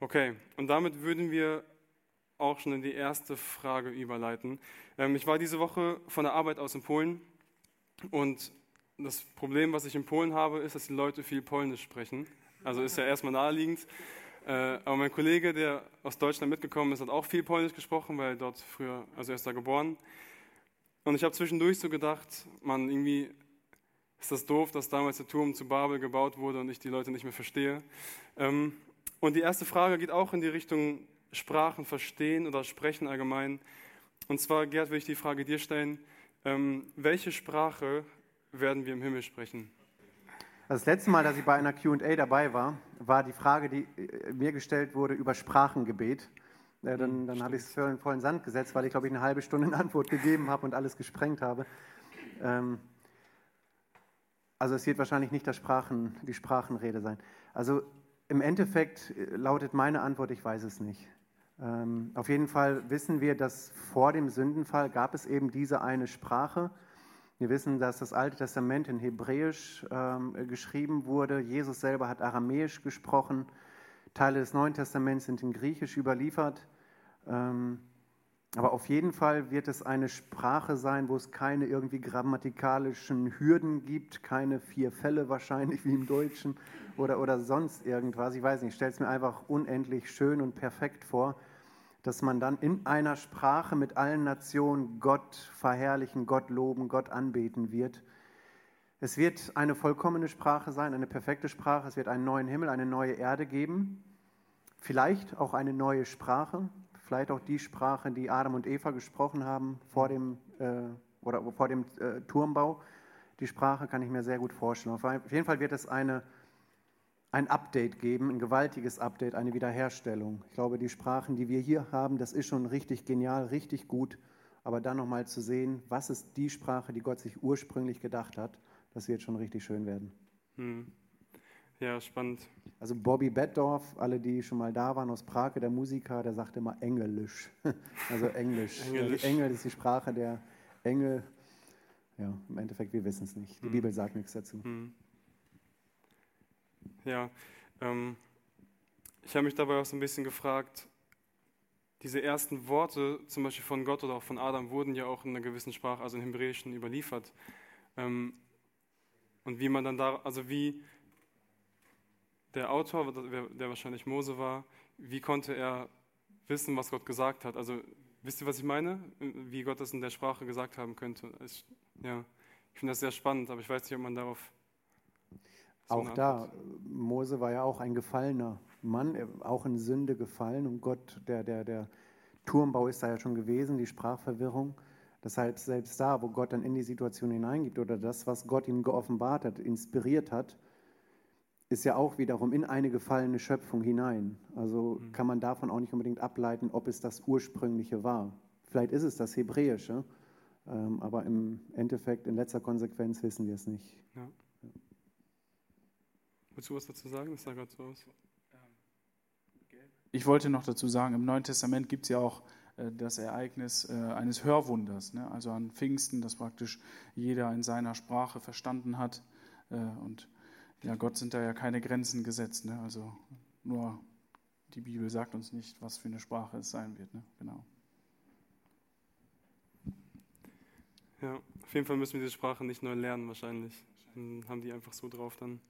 Okay, und damit würden wir auch schon in die erste Frage überleiten. Ähm, ich war diese Woche von der Arbeit aus in Polen und das Problem, was ich in Polen habe, ist, dass die Leute viel Polnisch sprechen. Also ist ja erstmal naheliegend. Äh, aber mein Kollege, der aus Deutschland mitgekommen ist, hat auch viel Polnisch gesprochen, weil er dort früher, also er ist da geboren. Und ich habe zwischendurch so gedacht, man, irgendwie ist das doof, dass damals der Turm zu Babel gebaut wurde und ich die Leute nicht mehr verstehe. Ähm, und die erste Frage geht auch in die Richtung Sprachen verstehen oder sprechen allgemein. Und zwar, Gerd, will ich die Frage dir stellen. Ähm, welche Sprache werden wir im Himmel sprechen? Das letzte Mal, dass ich bei einer QA dabei war, war die Frage, die äh, mir gestellt wurde über Sprachengebet. Ja, dann, hm, dann habe ich es für den vollen Sand gesetzt, weil ich, glaube ich, eine halbe Stunde eine Antwort gegeben habe und alles gesprengt habe. Ähm, also es wird wahrscheinlich nicht Sprachen, die Sprachenrede sein. Also im Endeffekt äh, lautet meine Antwort, ich weiß es nicht. Ähm, auf jeden Fall wissen wir, dass vor dem Sündenfall gab es eben diese eine Sprache. Wir wissen, dass das Alte Testament in Hebräisch ähm, geschrieben wurde. Jesus selber hat Aramäisch gesprochen. Teile des Neuen Testaments sind in Griechisch überliefert. Ähm, aber auf jeden Fall wird es eine Sprache sein, wo es keine irgendwie grammatikalischen Hürden gibt, keine vier Fälle wahrscheinlich wie im Deutschen oder, oder sonst irgendwas. Ich weiß nicht, ich stelle es mir einfach unendlich schön und perfekt vor, dass man dann in einer Sprache mit allen Nationen Gott verherrlichen, Gott loben, Gott anbeten wird. Es wird eine vollkommene Sprache sein, eine perfekte Sprache. Es wird einen neuen Himmel, eine neue Erde geben. Vielleicht auch eine neue Sprache, vielleicht auch die Sprache, die Adam und Eva gesprochen haben vor dem, äh, oder vor dem äh, Turmbau. Die Sprache kann ich mir sehr gut vorstellen. Auf jeden Fall wird es eine, ein Update geben, ein gewaltiges Update, eine Wiederherstellung. Ich glaube, die Sprachen, die wir hier haben, das ist schon richtig genial, richtig gut. Aber dann nochmal zu sehen, was ist die Sprache, die Gott sich ursprünglich gedacht hat, das wird schon richtig schön werden. Hm. Ja, spannend. Also Bobby Bettdorf, alle, die schon mal da waren aus Prag, der Musiker, der sagt immer Englisch. Also Englisch. Englisch. Engel ist die Sprache der Engel. Ja, im Endeffekt, wir wissen es nicht. Die hm. Bibel sagt nichts dazu. Hm. Ja, ähm, ich habe mich dabei auch so ein bisschen gefragt, diese ersten Worte, zum Beispiel von Gott oder auch von Adam, wurden ja auch in einer gewissen Sprache, also im Hebräischen, überliefert. Ähm, und wie man dann da, also wie der Autor, der wahrscheinlich Mose war, wie konnte er wissen, was Gott gesagt hat? Also wisst ihr, was ich meine? Wie Gott das in der Sprache gesagt haben könnte? Ich, ja, ich finde das sehr spannend, aber ich weiß nicht, ob man darauf. So auch da, Mose war ja auch ein gefallener Mann, auch in Sünde gefallen und Gott, der, der, der Turmbau ist da ja schon gewesen, die Sprachverwirrung. Deshalb selbst da, wo Gott dann in die Situation hineingibt oder das, was Gott ihm geoffenbart hat, inspiriert hat, ist ja auch wiederum in eine gefallene Schöpfung hinein. Also mhm. kann man davon auch nicht unbedingt ableiten, ob es das ursprüngliche war. Vielleicht ist es das Hebräische, ähm, aber im Endeffekt, in letzter Konsequenz wissen wir es nicht. Ja. Ja. Willst du was dazu sagen? Das sah gerade so aus. Ich wollte noch dazu sagen, im Neuen Testament gibt es ja auch äh, das Ereignis äh, eines Hörwunders, ne? also an Pfingsten, das praktisch jeder in seiner Sprache verstanden hat. Äh, und ja, Gott sind da ja keine Grenzen gesetzt. Ne? Also nur die Bibel sagt uns nicht, was für eine Sprache es sein wird. Ne? Genau. Ja, auf jeden Fall müssen wir diese Sprache nicht neu lernen wahrscheinlich. Dann haben die einfach so drauf dann.